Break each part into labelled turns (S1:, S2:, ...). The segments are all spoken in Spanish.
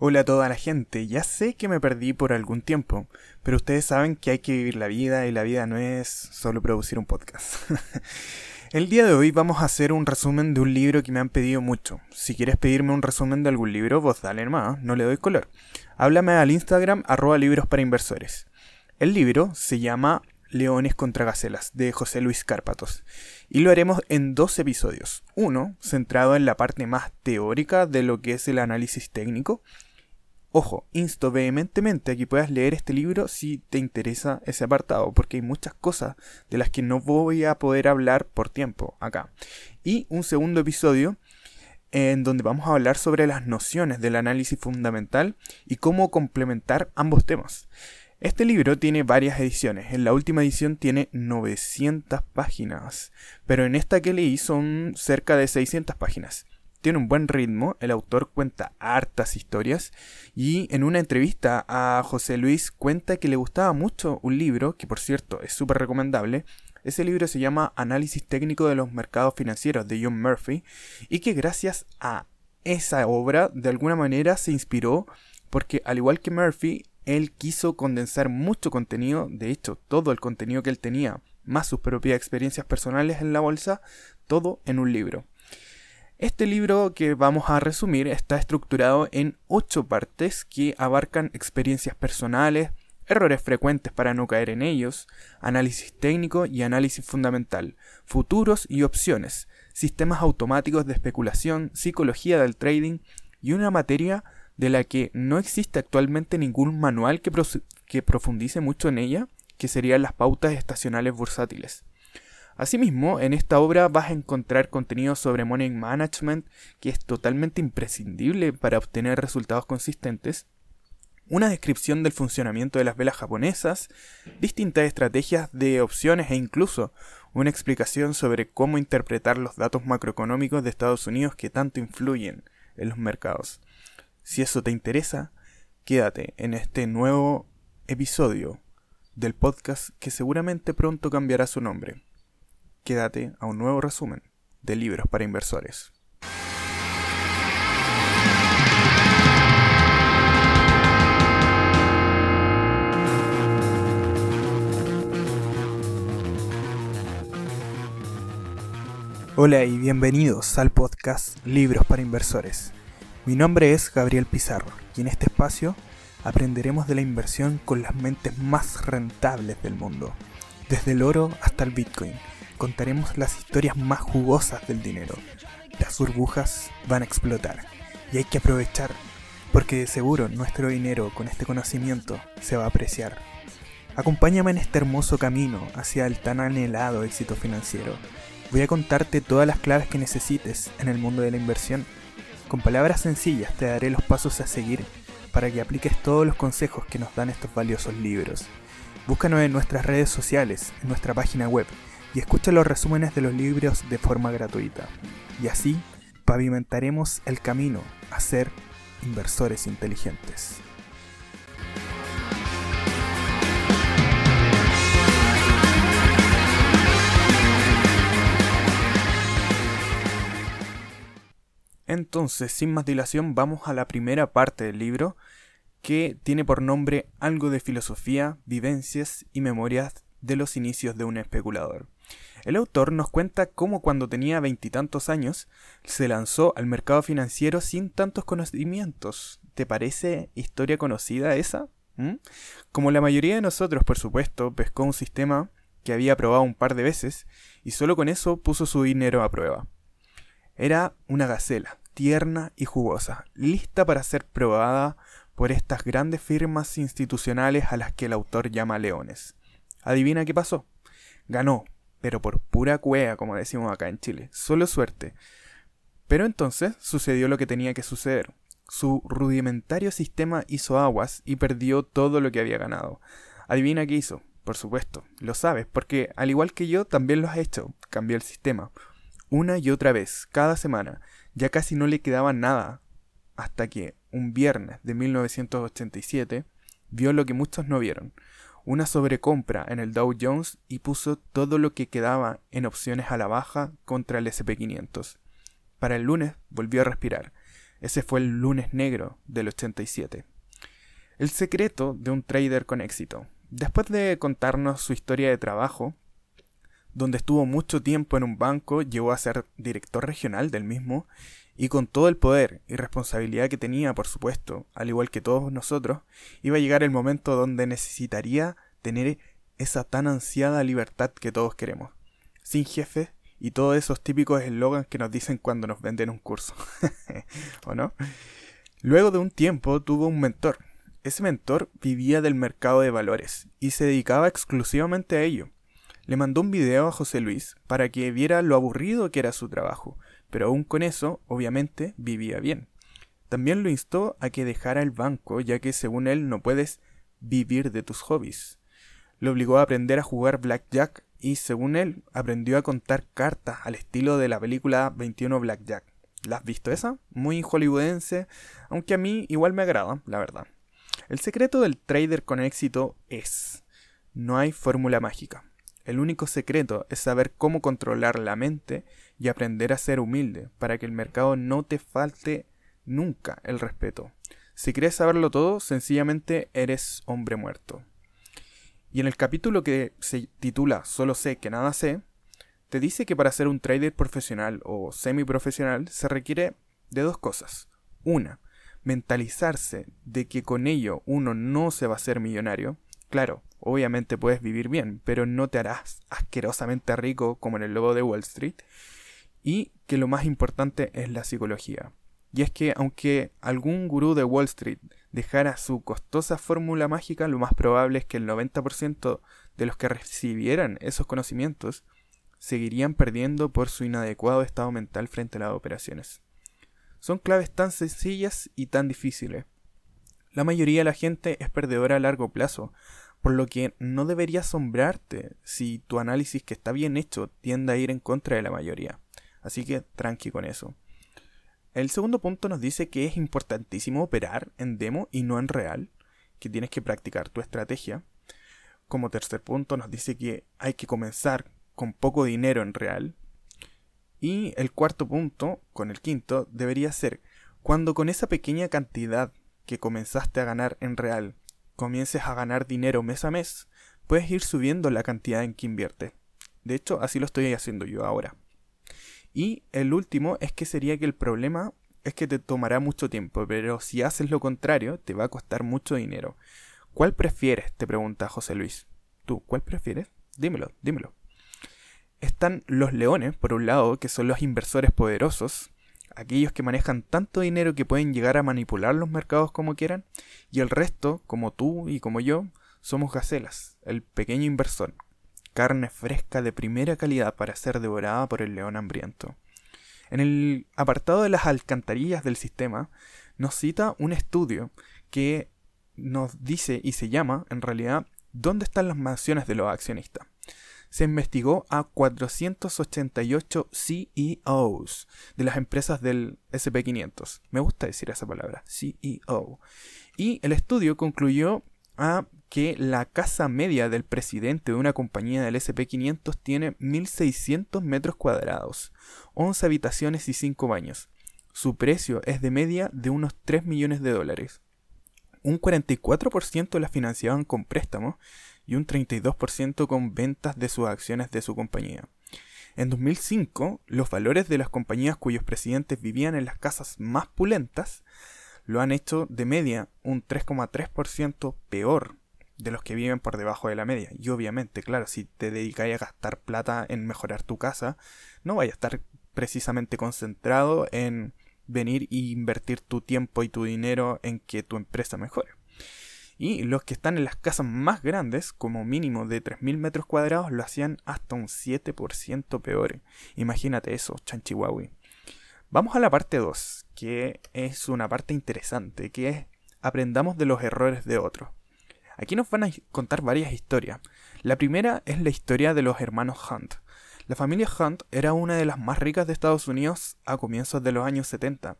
S1: Hola a toda la gente, ya sé que me perdí por algún tiempo, pero ustedes saben que hay que vivir la vida y la vida no es solo producir un podcast. El día de hoy vamos a hacer un resumen de un libro que me han pedido mucho. Si quieres pedirme un resumen de algún libro, vos dale más, no le doy color. Háblame al Instagram arroba libros para inversores. El libro se llama Leones contra Gacelas, de José Luis Cárpatos, y lo haremos en dos episodios. Uno, centrado en la parte más teórica de lo que es el análisis técnico, Ojo, insto vehementemente a que puedas leer este libro si te interesa ese apartado, porque hay muchas cosas de las que no voy a poder hablar por tiempo acá. Y un segundo episodio en donde vamos a hablar sobre las nociones del análisis fundamental y cómo complementar ambos temas. Este libro tiene varias ediciones. En la última edición tiene 900 páginas, pero en esta que leí son cerca de 600 páginas tiene un buen ritmo, el autor cuenta hartas historias y en una entrevista a José Luis cuenta que le gustaba mucho un libro, que por cierto es súper recomendable, ese libro se llama Análisis técnico de los mercados financieros de John Murphy y que gracias a esa obra de alguna manera se inspiró porque al igual que Murphy, él quiso condensar mucho contenido, de hecho todo el contenido que él tenía, más sus propias experiencias personales en la bolsa, todo en un libro. Este libro que vamos a resumir está estructurado en ocho partes que abarcan experiencias personales, errores frecuentes para no caer en ellos, análisis técnico y análisis fundamental, futuros y opciones, sistemas automáticos de especulación, psicología del trading y una materia de la que no existe actualmente ningún manual que, que profundice mucho en ella, que serían las pautas estacionales bursátiles. Asimismo, en esta obra vas a encontrar contenido sobre money management que es totalmente imprescindible para obtener resultados consistentes, una descripción del funcionamiento de las velas japonesas, distintas estrategias de opciones e incluso una explicación sobre cómo interpretar los datos macroeconómicos de Estados Unidos que tanto influyen en los mercados. Si eso te interesa, quédate en este nuevo episodio del podcast que seguramente pronto cambiará su nombre quédate a un nuevo resumen de libros para inversores. Hola y bienvenidos al podcast Libros para Inversores. Mi nombre es Gabriel Pizarro y en este espacio aprenderemos de la inversión con las mentes más rentables del mundo, desde el oro hasta el Bitcoin contaremos las historias más jugosas del dinero. Las burbujas van a explotar y hay que aprovechar, porque de seguro nuestro dinero con este conocimiento se va a apreciar. Acompáñame en este hermoso camino hacia el tan anhelado éxito financiero. Voy a contarte todas las claves que necesites en el mundo de la inversión. Con palabras sencillas te daré los pasos a seguir para que apliques todos los consejos que nos dan estos valiosos libros. Búscanos en nuestras redes sociales, en nuestra página web y escucha los resúmenes de los libros de forma gratuita. Y así pavimentaremos el camino a ser inversores inteligentes. Entonces, sin más dilación, vamos a la primera parte del libro, que tiene por nombre Algo de filosofía, vivencias y memorias de los inicios de un especulador. El autor nos cuenta cómo cuando tenía veintitantos años se lanzó al mercado financiero sin tantos conocimientos. ¿Te parece historia conocida esa? ¿Mm? Como la mayoría de nosotros, por supuesto, pescó un sistema que había probado un par de veces y solo con eso puso su dinero a prueba. Era una gacela, tierna y jugosa, lista para ser probada por estas grandes firmas institucionales a las que el autor llama leones. Adivina qué pasó. Ganó, pero por pura cuea, como decimos acá en Chile, solo suerte. Pero entonces sucedió lo que tenía que suceder. Su rudimentario sistema hizo aguas y perdió todo lo que había ganado. Adivina qué hizo, por supuesto, lo sabes, porque al igual que yo también lo has hecho, cambió el sistema. Una y otra vez, cada semana, ya casi no le quedaba nada, hasta que, un viernes de 1987, vio lo que muchos no vieron una sobrecompra en el Dow Jones y puso todo lo que quedaba en opciones a la baja contra el SP500. Para el lunes volvió a respirar. Ese fue el lunes negro del 87. El secreto de un trader con éxito. Después de contarnos su historia de trabajo, donde estuvo mucho tiempo en un banco, llegó a ser director regional del mismo, y con todo el poder y responsabilidad que tenía, por supuesto, al igual que todos nosotros, iba a llegar el momento donde necesitaría tener esa tan ansiada libertad que todos queremos, sin jefe y todos esos típicos eslogans que nos dicen cuando nos venden un curso, ¿o no? Luego de un tiempo tuvo un mentor. Ese mentor vivía del mercado de valores y se dedicaba exclusivamente a ello. Le mandó un video a José Luis para que viera lo aburrido que era su trabajo, pero aún con eso, obviamente, vivía bien. También lo instó a que dejara el banco, ya que según él no puedes vivir de tus hobbies. Lo obligó a aprender a jugar blackjack y según él aprendió a contar cartas al estilo de la película 21 Blackjack. ¿La has visto esa? Muy hollywoodense, aunque a mí igual me agrada, la verdad. El secreto del trader con éxito es, no hay fórmula mágica. El único secreto es saber cómo controlar la mente y aprender a ser humilde para que el mercado no te falte nunca el respeto. Si quieres saberlo todo, sencillamente eres hombre muerto. Y en el capítulo que se titula Solo sé que nada sé, te dice que para ser un trader profesional o semiprofesional se requiere de dos cosas. Una, mentalizarse de que con ello uno no se va a hacer millonario. Claro, obviamente puedes vivir bien, pero no te harás asquerosamente rico como en el lobo de Wall Street. Y que lo más importante es la psicología. Y es que aunque algún gurú de Wall Street dejara su costosa fórmula mágica, lo más probable es que el 90% de los que recibieran esos conocimientos seguirían perdiendo por su inadecuado estado mental frente a las operaciones. Son claves tan sencillas y tan difíciles. La mayoría de la gente es perdedora a largo plazo, por lo que no debería asombrarte si tu análisis que está bien hecho tiende a ir en contra de la mayoría. Así que tranqui con eso. El segundo punto nos dice que es importantísimo operar en demo y no en real, que tienes que practicar tu estrategia. Como tercer punto nos dice que hay que comenzar con poco dinero en real. Y el cuarto punto, con el quinto, debería ser cuando con esa pequeña cantidad que comenzaste a ganar en real comiences a ganar dinero mes a mes, puedes ir subiendo la cantidad en que invierte. De hecho, así lo estoy haciendo yo ahora. Y el último es que sería que el problema es que te tomará mucho tiempo, pero si haces lo contrario, te va a costar mucho dinero. ¿Cuál prefieres? te pregunta José Luis. ¿Tú cuál prefieres? Dímelo, dímelo. Están los leones, por un lado, que son los inversores poderosos, aquellos que manejan tanto dinero que pueden llegar a manipular los mercados como quieran, y el resto, como tú y como yo, somos gacelas, el pequeño inversor, carne fresca de primera calidad para ser devorada por el león hambriento. En el apartado de las alcantarillas del sistema, nos cita un estudio que nos dice y se llama, en realidad, ¿dónde están las mansiones de los accionistas? Se investigó a 488 CEOs de las empresas del SP500. Me gusta decir esa palabra, CEO. Y el estudio concluyó a que la casa media del presidente de una compañía del SP500 tiene 1.600 metros cuadrados, 11 habitaciones y 5 baños. Su precio es de media de unos 3 millones de dólares. Un 44% la financiaban con préstamos y un 32% con ventas de sus acciones de su compañía. En 2005, los valores de las compañías cuyos presidentes vivían en las casas más pulentas lo han hecho de media un 3,3% peor de los que viven por debajo de la media. Y obviamente, claro, si te dedicáis a gastar plata en mejorar tu casa, no vaya a estar precisamente concentrado en venir e invertir tu tiempo y tu dinero en que tu empresa mejore. Y los que están en las casas más grandes, como mínimo de 3.000 metros cuadrados, lo hacían hasta un 7% peor. Imagínate eso, chanchihuahui. Vamos a la parte 2, que es una parte interesante, que es aprendamos de los errores de otros. Aquí nos van a contar varias historias. La primera es la historia de los hermanos Hunt. La familia Hunt era una de las más ricas de Estados Unidos a comienzos de los años 70.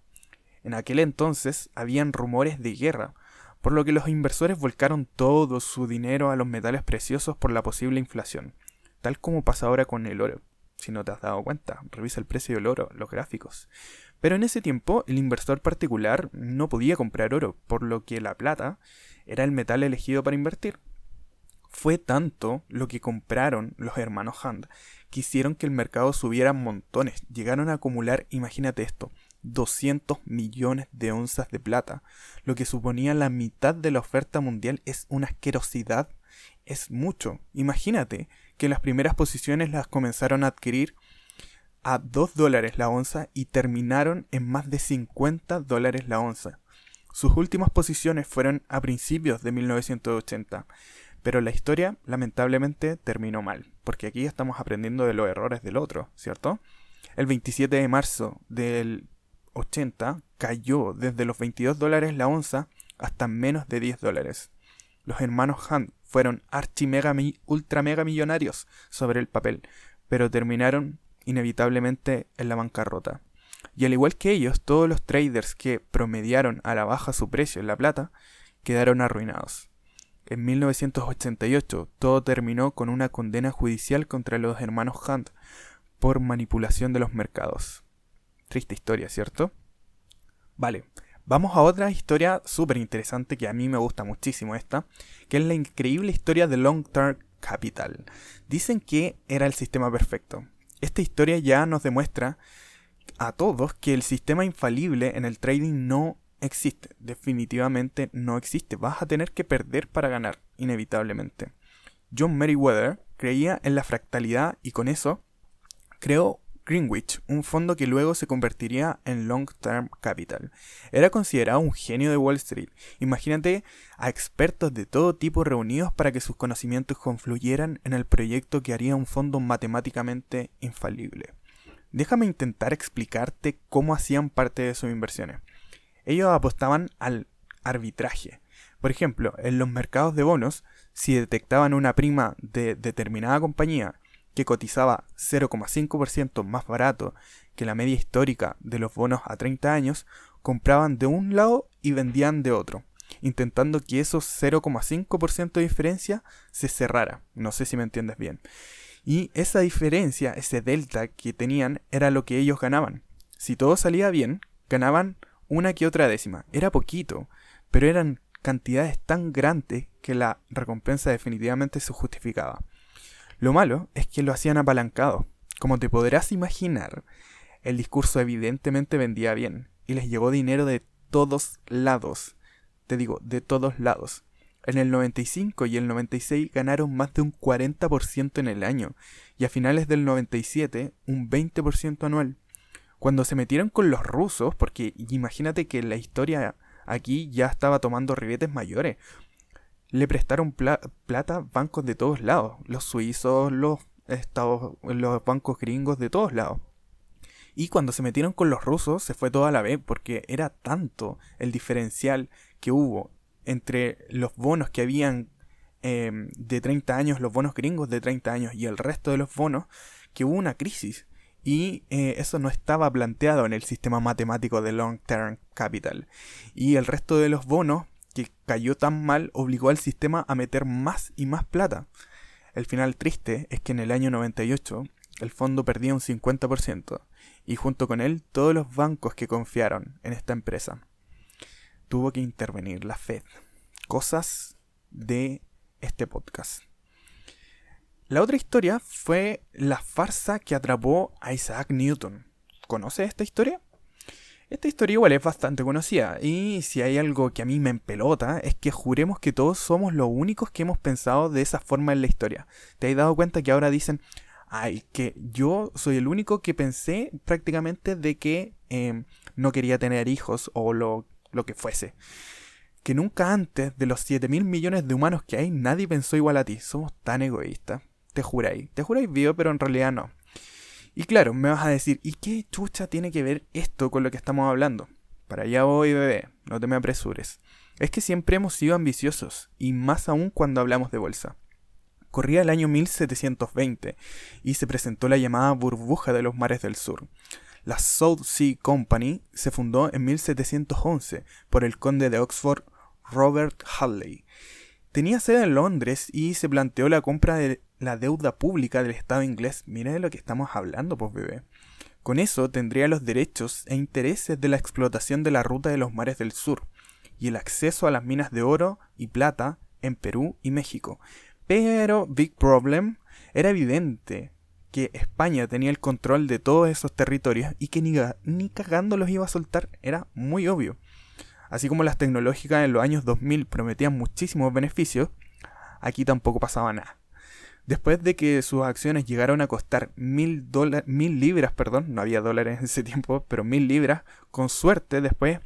S1: En aquel entonces habían rumores de guerra, por lo que los inversores volcaron todo su dinero a los metales preciosos por la posible inflación, tal como pasa ahora con el oro. Si no te has dado cuenta, revisa el precio del oro, los gráficos. Pero en ese tiempo el inversor particular no podía comprar oro, por lo que la plata era el metal elegido para invertir. Fue tanto lo que compraron los hermanos Hand que hicieron que el mercado subiera montones. Llegaron a acumular, imagínate esto, 200 millones de onzas de plata, lo que suponía la mitad de la oferta mundial es una asquerosidad, es mucho. Imagínate que las primeras posiciones las comenzaron a adquirir a 2 dólares la onza y terminaron en más de 50 dólares la onza. Sus últimas posiciones fueron a principios de 1980, pero la historia lamentablemente terminó mal, porque aquí estamos aprendiendo de los errores del otro, ¿cierto? El 27 de marzo del 80 cayó desde los 22 dólares la onza hasta menos de 10 dólares. Los hermanos Hunt fueron archi mega ultra mega millonarios sobre el papel, pero terminaron inevitablemente en la bancarrota. Y al igual que ellos, todos los traders que promediaron a la baja su precio en la plata quedaron arruinados. En 1988 todo terminó con una condena judicial contra los hermanos Hunt por manipulación de los mercados. Triste historia, ¿cierto? Vale, vamos a otra historia súper interesante que a mí me gusta muchísimo esta, que es la increíble historia de Long Term Capital. Dicen que era el sistema perfecto. Esta historia ya nos demuestra a todos que el sistema infalible en el trading no existe. Definitivamente no existe. Vas a tener que perder para ganar, inevitablemente. John Meriwether creía en la fractalidad y con eso creó Greenwich, un fondo que luego se convertiría en Long Term Capital. Era considerado un genio de Wall Street. Imagínate a expertos de todo tipo reunidos para que sus conocimientos confluyeran en el proyecto que haría un fondo matemáticamente infalible. Déjame intentar explicarte cómo hacían parte de sus inversiones. Ellos apostaban al arbitraje. Por ejemplo, en los mercados de bonos, si detectaban una prima de determinada compañía que cotizaba 0,5% más barato que la media histórica de los bonos a 30 años, compraban de un lado y vendían de otro, intentando que esos 0,5% de diferencia se cerrara. No sé si me entiendes bien. Y esa diferencia, ese delta que tenían, era lo que ellos ganaban. Si todo salía bien, ganaban una que otra décima. Era poquito, pero eran cantidades tan grandes que la recompensa definitivamente se justificaba. Lo malo es que lo hacían apalancado. Como te podrás imaginar, el discurso evidentemente vendía bien y les llegó dinero de todos lados. Te digo, de todos lados. En el 95 y el 96 ganaron más de un 40% en el año y a finales del 97 un 20% anual. Cuando se metieron con los rusos, porque imagínate que la historia aquí ya estaba tomando ribetes mayores, le prestaron plata bancos de todos lados, los suizos, los estados, los bancos gringos de todos lados. Y cuando se metieron con los rusos se fue toda la vez porque era tanto el diferencial que hubo entre los bonos que habían em, de 30 años, los bonos gringos de 30 años y el resto de los bonos, que hubo una crisis. Y eh, eso no estaba planteado en el sistema matemático de Long Term Capital. Y el resto de los bonos que cayó tan mal obligó al sistema a meter más y más plata. El final triste es que en el año 98 el fondo perdía un 50% y junto con él todos los bancos que confiaron en esta empresa. Tuvo que intervenir la Fed. Cosas de este podcast. La otra historia fue la farsa que atrapó a Isaac Newton. ¿Conoces esta historia? Esta historia igual es bastante conocida, y si hay algo que a mí me empelota, es que juremos que todos somos los únicos que hemos pensado de esa forma en la historia. ¿Te has dado cuenta que ahora dicen, ay, que yo soy el único que pensé prácticamente de que em, no quería tener hijos o lo, lo que fuese? Que nunca antes de los 7 mil millones de humanos que hay, nadie pensó igual a ti. Somos tan egoístas. Te juráis. Te juráis vivo, pero en realidad no. Y claro, me vas a decir, ¿y qué chucha tiene que ver esto con lo que estamos hablando? Para allá voy, bebé, no te me apresures. Es que siempre hemos sido ambiciosos, y más aún cuando hablamos de bolsa. Corría el año 1720 y se presentó la llamada burbuja de los mares del sur. La South Sea Company se fundó en 1711 por el conde de Oxford Robert Halley. Tenía sede en Londres y se planteó la compra de la deuda pública del Estado inglés. Mira de lo que estamos hablando, pues bebé. Con eso tendría los derechos e intereses de la explotación de la ruta de los mares del sur y el acceso a las minas de oro y plata en Perú y México. Pero, big problem, era evidente que España tenía el control de todos esos territorios y que ni, ni cagando los iba a soltar, era muy obvio. Así como las tecnológicas en los años 2000 prometían muchísimos beneficios, aquí tampoco pasaba nada. Después de que sus acciones llegaron a costar mil, libras, perdón, no había dólares en ese tiempo, pero mil libras, con suerte después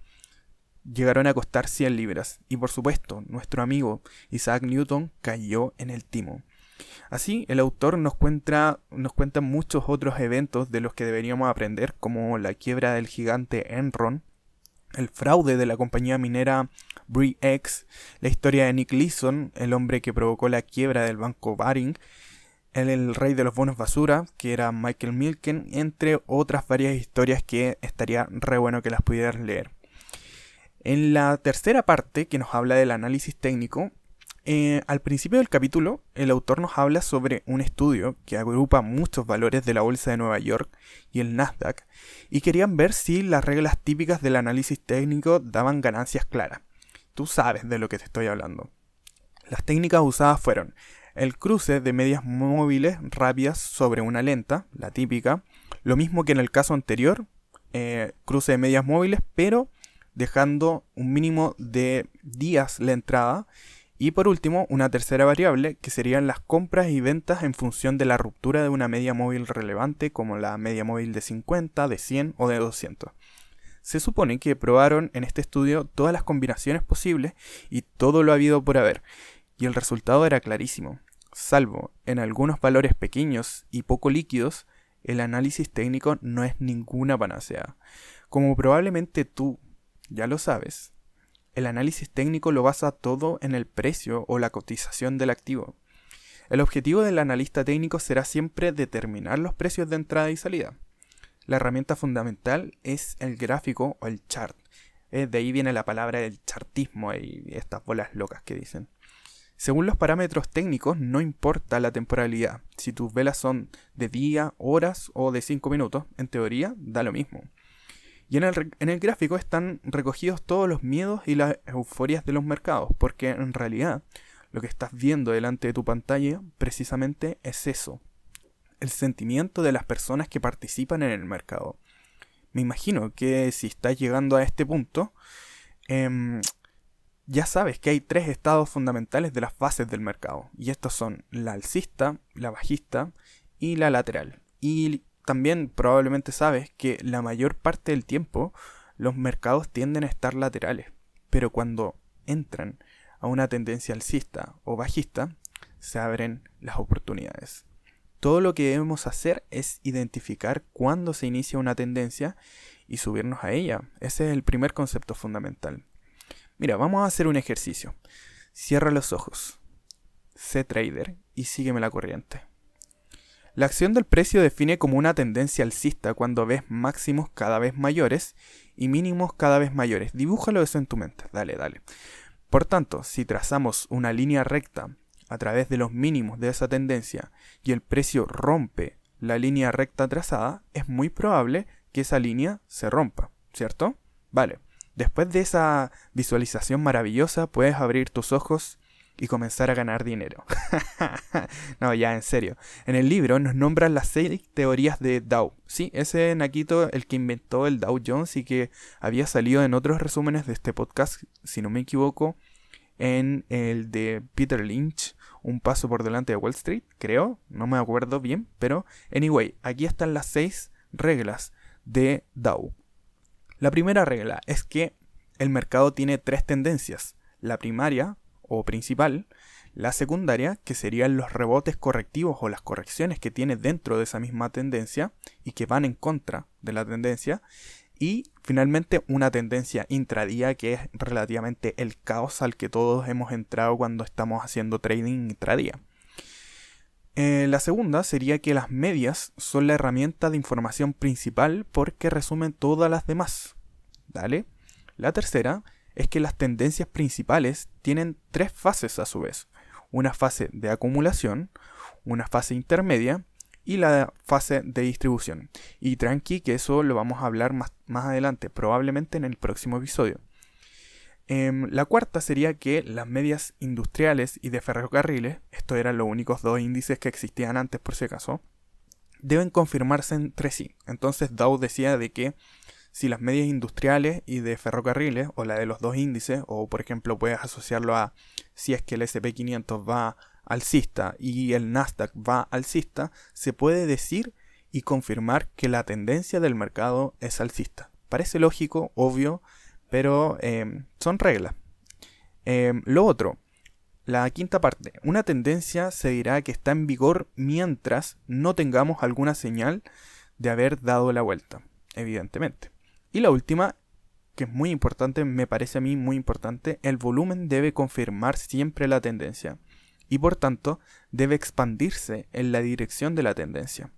S1: llegaron a costar 100 libras. Y por supuesto, nuestro amigo Isaac Newton cayó en el timo. Así, el autor nos cuenta, nos cuenta muchos otros eventos de los que deberíamos aprender, como la quiebra del gigante Enron, el fraude de la compañía minera Bre-X, la historia de Nick Leeson, el hombre que provocó la quiebra del banco Baring, el, el, rey de los bonos basura, que era Michael Milken, entre otras varias historias que estaría re bueno que las pudieras leer. En la tercera parte, que nos habla del análisis técnico, eh, al principio del capítulo, el autor nos habla sobre un estudio que agrupa muchos valores de la Bolsa de Nueva York y el Nasdaq, y querían ver si las reglas típicas del análisis técnico daban ganancias claras. Tú sabes de lo que te estoy hablando. Las técnicas usadas fueron el cruce de medias móviles rápidas sobre una lenta, la típica, lo mismo que en el caso anterior, eh, cruce de medias móviles, pero dejando un mínimo de días la entrada, y por último, una tercera variable que serían las compras y ventas en función de la ruptura de una media móvil relevante como la media móvil de 50, de 100 o de 200. Se supone que probaron en este estudio todas las combinaciones posibles y todo lo habido por haber, y el resultado era clarísimo. Salvo en algunos valores pequeños y poco líquidos, el análisis técnico no es ninguna panacea. Como probablemente tú ya lo sabes, el análisis técnico lo basa todo en el precio o la cotización del activo. El objetivo del analista técnico será siempre determinar los precios de entrada y salida. La herramienta fundamental es el gráfico o el chart. Eh, de ahí viene la palabra del chartismo y estas bolas locas que dicen. Según los parámetros técnicos, no importa la temporalidad. Si tus velas son de día, horas o de 5 minutos, en teoría da lo mismo. Y en el, gráfico están recogidos todos los miedos y las euforias de los mercados, porque en realidad lo que estás viendo delante de tu pantalla precisamente es eso, el sentimiento de las personas que participan en el mercado. Me imagino que si estás llegando a este punto, em, ya sabes que hay tres estados fundamentales de las fases del mercado, y estos son la alcista, la bajista y la lateral. Y también probablemente sabes que la mayor parte del tiempo los mercados tienden a estar laterales, pero cuando entran a una tendencia alcista o bajista, se abren las oportunidades. Todo lo que debemos hacer es identificar cuándo se inicia una tendencia y subirnos a ella. Ese es el primer concepto fundamental. Mira, vamos a hacer un ejercicio. Cierra los ojos. Sé trader y sígueme la corriente. La acción del precio define como una tendencia alcista cuando ves máximos cada vez mayores y mínimos cada vez mayores. Dibújalo eso en tu mente. Dale, dale. Por tanto, si trazamos una línea recta a través de los mínimos de esa tendencia y el precio rompe la línea recta trazada, es muy probable que esa línea se rompa, ¿cierto? Vale. Después de esa visualización maravillosa, puedes abrir tus ojos y comenzar a ganar dinero. no, ya en serio. En el libro nos nombran las seis teorías de Dow. Sí, ese Nakito, el que inventó el Dow Jones y que había salido en otros resúmenes de este podcast, si no me equivoco, en el de Peter Lynch, Un paso por delante de Wall Street, creo, no me acuerdo bien, pero anyway, aquí están las seis reglas de Dow. La primera regla es que el mercado tiene tres tendencias. La primaria, o principal, la secundaria, que serían los rebotes correctivos o las correcciones que tiene dentro de esa misma tendencia y que van en contra de la tendencia, y finalmente una tendencia intradía que es relativamente el caos al que todos hemos entrado cuando estamos haciendo trading intradía. Eh, la segunda sería que las medias son la herramienta de información principal porque resumen todas las demás. ¿Dale? La tercera es que las tendencias principales tienen tres fases a su vez. Una fase de acumulación, una fase intermedia y la fase de distribución. Y tranqui que eso lo vamos a hablar más, más adelante, probablemente en el próximo episodio. Em, la cuarta sería que las medias industriales y de ferrocarriles, estos eran los únicos dos índices que existían antes por si acaso, deben confirmarse entre sí. Entonces Dow decía de que si las medias industriales y de ferrocarriles, o la de los dos índices, o por ejemplo puedes asociarlo a si es que el SP500 va alcista y el Nasdaq va alcista, se puede decir y confirmar que la tendencia del mercado es alcista. Parece lógico, obvio, pero em, son reglas. Em, lo otro, la quinta parte, una tendencia se dirá que está en vigor mientras no tengamos alguna señal de haber dado la vuelta, evidentemente. Y la última, que es muy importante, me parece a mí muy importante, el volumen debe confirmar siempre la tendencia y por tanto debe expandirse en la dirección de la tendencia.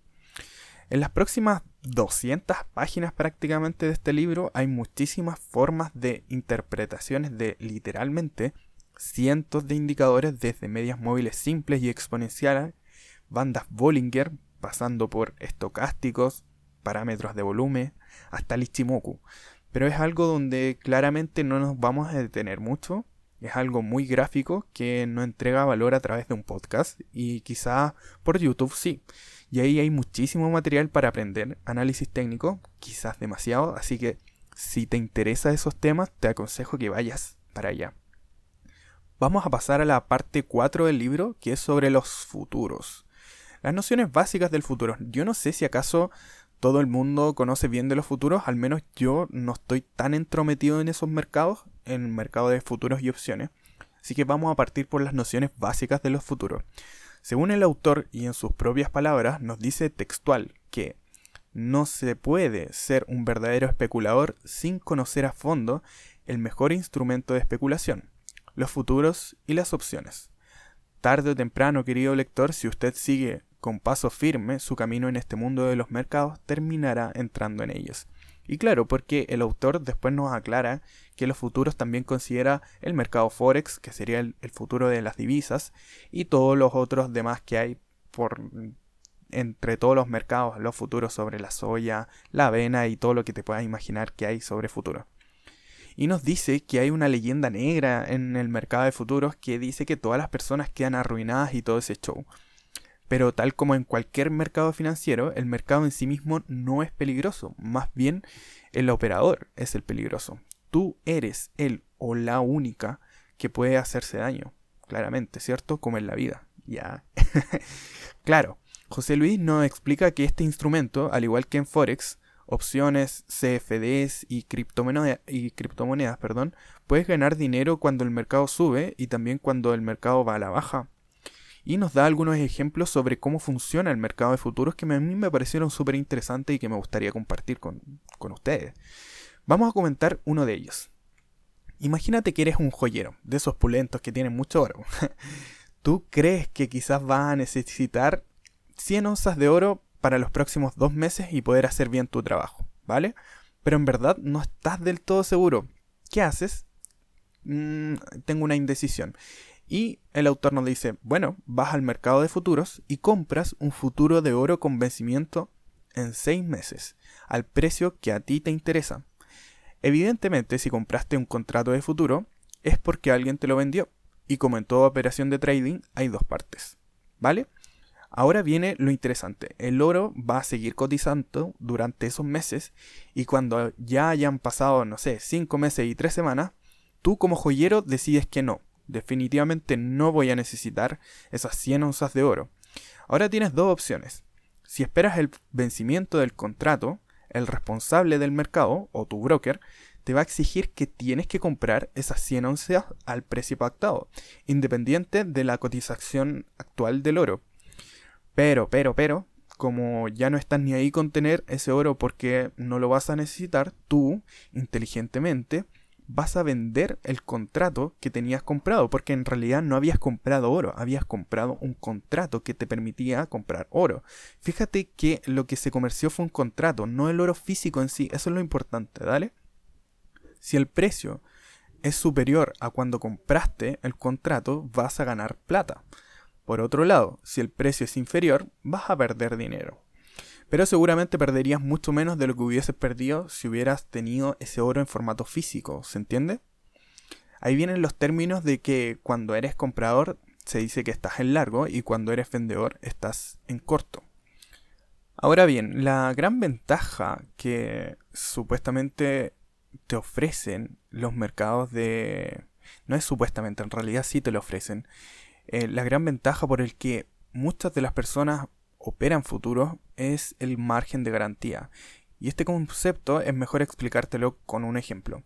S1: En las próximas 200 páginas prácticamente de este libro hay muchísimas formas de interpretaciones de literalmente cientos de indicadores desde medias móviles simples y exponenciales, bandas Bollinger, pasando por estocásticos, parámetros de volumen, hasta el Ichimoku. Pero es algo donde claramente no nos vamos a detener mucho. Es algo muy gráfico que no entrega valor a través de un podcast y quizá por YouTube sí. Y ahí hay muchísimo material para aprender análisis técnico, quizás demasiado, así que si te interesa esos temas te aconsejo que vayas para allá. Vamos a pasar a la parte 4 del libro, que es sobre los futuros. Las nociones básicas del futuro. Yo no sé si acaso todo el mundo conoce bien de los futuros, al menos yo no estoy tan entrometido en esos mercados, en el mercado de futuros y opciones. Así que vamos a partir por las nociones básicas de los futuros. Según el autor y en sus propias palabras, nos dice textual que no se puede ser un verdadero especulador sin conocer a fondo el mejor instrumento de especulación, los futuros y las opciones. Tarde o temprano, querido lector, si usted sigue con paso firme su camino en este mundo de los mercados, terminará entrando en ellos. Y claro, porque el autor después nos aclara que los futuros también considera el mercado Forex, que sería el, futuro de las divisas, y todos los otros demás que hay por entre todos los mercados, los futuros sobre la soya, la avena y todo lo que te puedas imaginar que hay sobre futuros y nos dice que hay una leyenda negra en el mercado de futuros que dice que todas las personas quedan arruinadas y todo ese show. Pero tal como en cualquier mercado financiero, el mercado en sí mismo no es peligroso, más bien el operador es el peligroso. Tú eres el o la única que puede hacerse daño, claramente, ¿cierto? Como en la vida. Ya. claro, José Luis nos explica que este instrumento, al igual que en Forex, opciones, CFDs y, y criptomonedas, perdón, puedes ganar dinero cuando el mercado sube y también cuando el mercado va a la baja. Y nos da algunos ejemplos sobre cómo funciona el mercado de futuros que a mí me parecieron súper interesantes y que me gustaría compartir con, con ustedes. Vamos a comentar uno de ellos. Imagínate que eres un joyero, de esos pulentos que tienen mucho oro. Tú crees que quizás vas a necesitar 100 onzas de oro para los próximos dos meses y poder hacer bien tu trabajo, ¿vale? Pero en verdad no estás del todo seguro. ¿Qué haces? Mm, tengo una indecisión. Y el autor nos dice, bueno, vas al mercado de futuros y compras un futuro de oro con vencimiento en seis meses, al precio que a ti te interesa. Evidentemente, si compraste un contrato de futuro, es porque alguien te lo vendió. Y como en toda operación de trading, hay dos partes. ¿Vale? Ahora viene lo interesante. El oro va a seguir cotizando durante esos meses y cuando ya hayan pasado, no sé, 5 meses y 3 semanas, tú como joyero decides que no. Definitivamente no voy a necesitar esas 100 onzas de oro. Ahora tienes dos opciones. Si esperas el vencimiento del contrato, el responsable del mercado o tu broker te va a exigir que tienes que comprar esas 100 onzas al precio pactado, independiente de la cotización actual del oro. Pero, pero, pero, como ya no estás ni ahí con tener ese oro porque no lo vas a necesitar, tú, inteligentemente, vas a vender el contrato que tenías comprado, porque en realidad no habías comprado oro, habías comprado un contrato que te permitía comprar oro. Fíjate que lo que se comerció fue un contrato, no el oro físico en sí, eso es lo importante, ¿dale? Si el precio es superior a cuando compraste el contrato, vas a ganar plata. Por otro lado, si el precio es inferior, vas a perder dinero. Pero seguramente perderías mucho menos de lo que hubieses perdido si hubieras tenido ese oro en formato físico, ¿se entiende? Ahí vienen los términos de que cuando eres comprador se dice que estás en largo y cuando eres vendedor estás en corto. Ahora bien, la gran ventaja que supuestamente te ofrecen los mercados de... No es supuestamente, en realidad sí te lo ofrecen. Eh, la gran ventaja por el que muchas de las personas operan futuros es el margen de garantía. Y este concepto es mejor explicártelo con un ejemplo.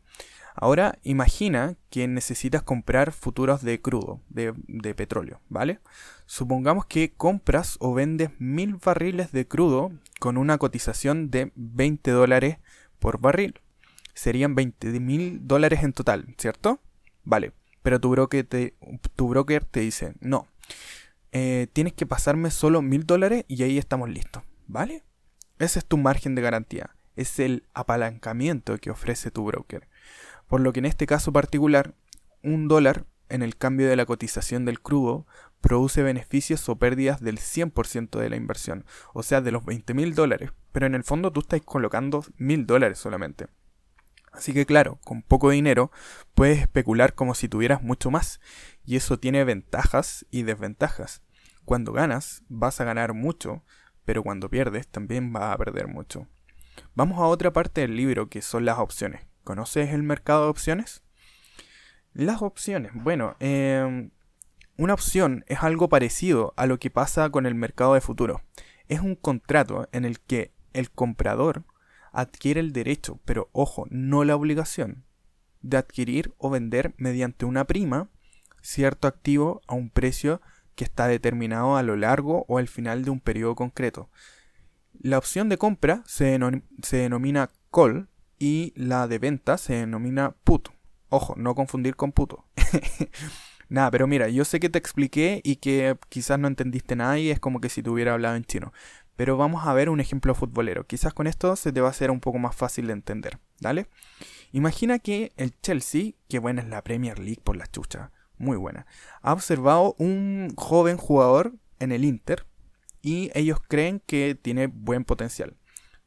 S1: Ahora imagina que necesitas comprar futuros de crudo, de, petróleo, ¿vale? Supongamos que compras o vendes mil barriles de crudo con una cotización de 20 dólares por barril. Serían 20 mil dólares en total, ¿cierto? Vale, pero tu broker te, tu broker te dice, no, eh, tienes que pasarme solo mil dólares y ahí estamos listos, ¿vale? Ese es tu margen de garantía, es el apalancamiento que ofrece tu broker por lo que en este caso particular, un dólar en el cambio de la cotización del crudo produce beneficios o pérdidas del 100% de la inversión, o sea, de los 20 mil dólares, pero en el fondo tú estás colocando mil dólares solamente. Así que claro, con poco dinero puedes especular como si tuvieras mucho más, y eso tiene ventajas y desventajas. Cuando ganas, vas a ganar mucho, pero cuando pierdes, también vas a perder mucho. Vamos a otra parte del libro que son las opciones. ¿Conoces el mercado de opciones? Las opciones. Bueno, em, una opción es algo parecido a lo que pasa con el mercado de futuro. Es un contrato en el que el comprador adquiere el derecho, pero ojo, no la obligación, de adquirir o vender mediante una prima cierto activo a un precio que está determinado a lo largo o al final de un periodo concreto. La opción de compra se, denomina call y la de venta se denomina puto. Ojo, no confundir con puto. nada, pero mira, yo sé que te expliqué y que quizás no entendiste nada y es como que si te hubiera hablado en chino. Pero vamos a ver un ejemplo futbolero. Quizás con esto se te va a hacer un poco más fácil de entender. ¿Dale? Imagina que el Chelsea, que buena es la Premier League por la chucha, muy buena, ha observado un joven jugador en el Inter y ellos creen que tiene buen potencial.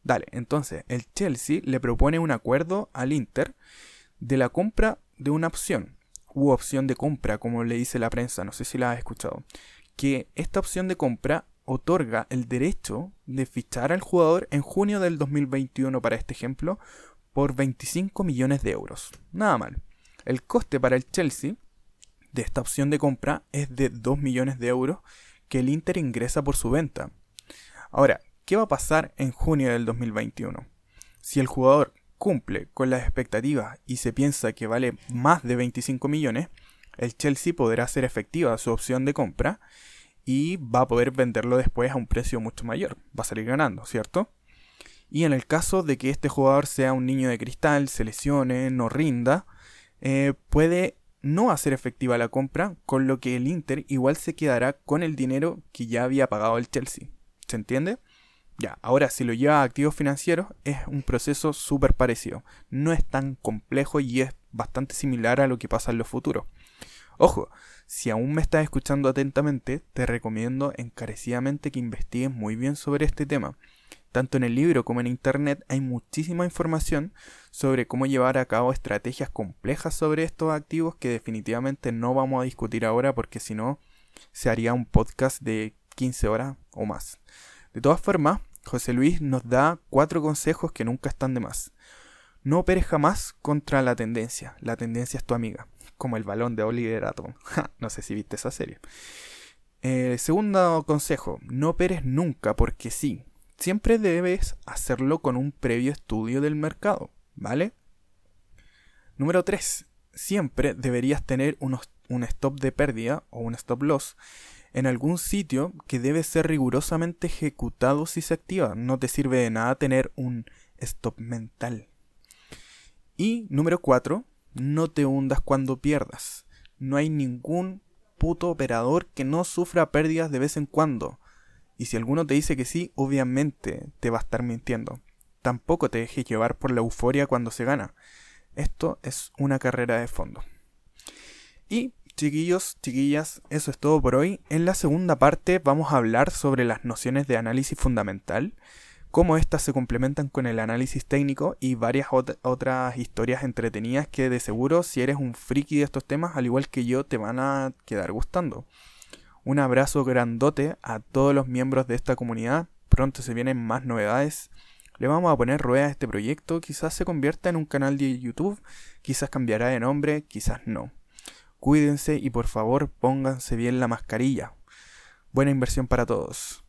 S1: Dale, entonces el Chelsea le propone un acuerdo al Inter de la compra de una opción, u opción de compra, como le dice la prensa, no sé si la has escuchado, que esta opción de compra otorga el derecho de fichar al jugador en junio del 2021, para este ejemplo, por 25 millones de euros. Nada mal. El coste para el Chelsea de esta opción de compra es de 2 millones de euros que el Inter ingresa por su venta. Ahora, ¿Qué va a pasar en junio del 2021? Si el jugador cumple con las expectativas y se piensa que vale más de 25 millones, el Chelsea podrá hacer efectiva su opción de compra y va a poder venderlo después a un precio mucho mayor. Va a salir ganando, ¿cierto? Y en el caso de que este jugador sea un niño de cristal, se lesione, no rinda, eh, puede no hacer efectiva la compra, con lo que el Inter igual se quedará con el dinero que ya había pagado el Chelsea. ¿Se entiende? Ya, ahora si lo lleva a activos financieros es un proceso súper parecido. No es tan complejo y es bastante similar a lo que pasa en los futuros. Ojo, si aún me estás escuchando atentamente, te recomiendo encarecidamente que investigues muy bien sobre este tema. Tanto en el libro como en internet hay muchísima información sobre cómo llevar a cabo estrategias complejas sobre estos activos que definitivamente no vamos a discutir ahora porque si no se haría un podcast de 15 horas o más. De todas formas, José Luis nos da cuatro consejos que nunca están de más. No operes jamás contra la tendencia. La tendencia es tu amiga. Como el balón de Oliver Atom. no sé si viste esa serie. Eh, segundo consejo. No operes nunca porque sí. Siempre debes hacerlo con un previo estudio del mercado. ¿Vale? Número 3. Siempre deberías tener un stop de pérdida o un stop loss en algún sitio que debe ser rigurosamente ejecutado si se activa. No te sirve de nada tener un stop mental. Y número 4, no te hundas cuando pierdas. No hay ningún puto operador que no sufra pérdidas de vez en cuando. Y si alguno te dice que sí, obviamente te va a estar mintiendo. Tampoco te dejes llevar por la euforia cuando se gana. Esto es una carrera de fondo. Y Chiquillos, chiquillas, eso es todo por hoy. En la segunda parte vamos a hablar sobre las nociones de análisis fundamental, cómo éstas se complementan con el análisis técnico y varias otras historias entretenidas que de seguro si eres un friki de estos temas, al igual que yo, te van a quedar gustando. Un abrazo grandote a todos los miembros de esta comunidad. Pronto se vienen más novedades. Le vamos a poner rueda a este proyecto. Quizás se convierta en un canal de YouTube. Quizás cambiará de nombre. Quizás no. Cuídense y por favor pónganse bien la mascarilla. Buena inversión para todos.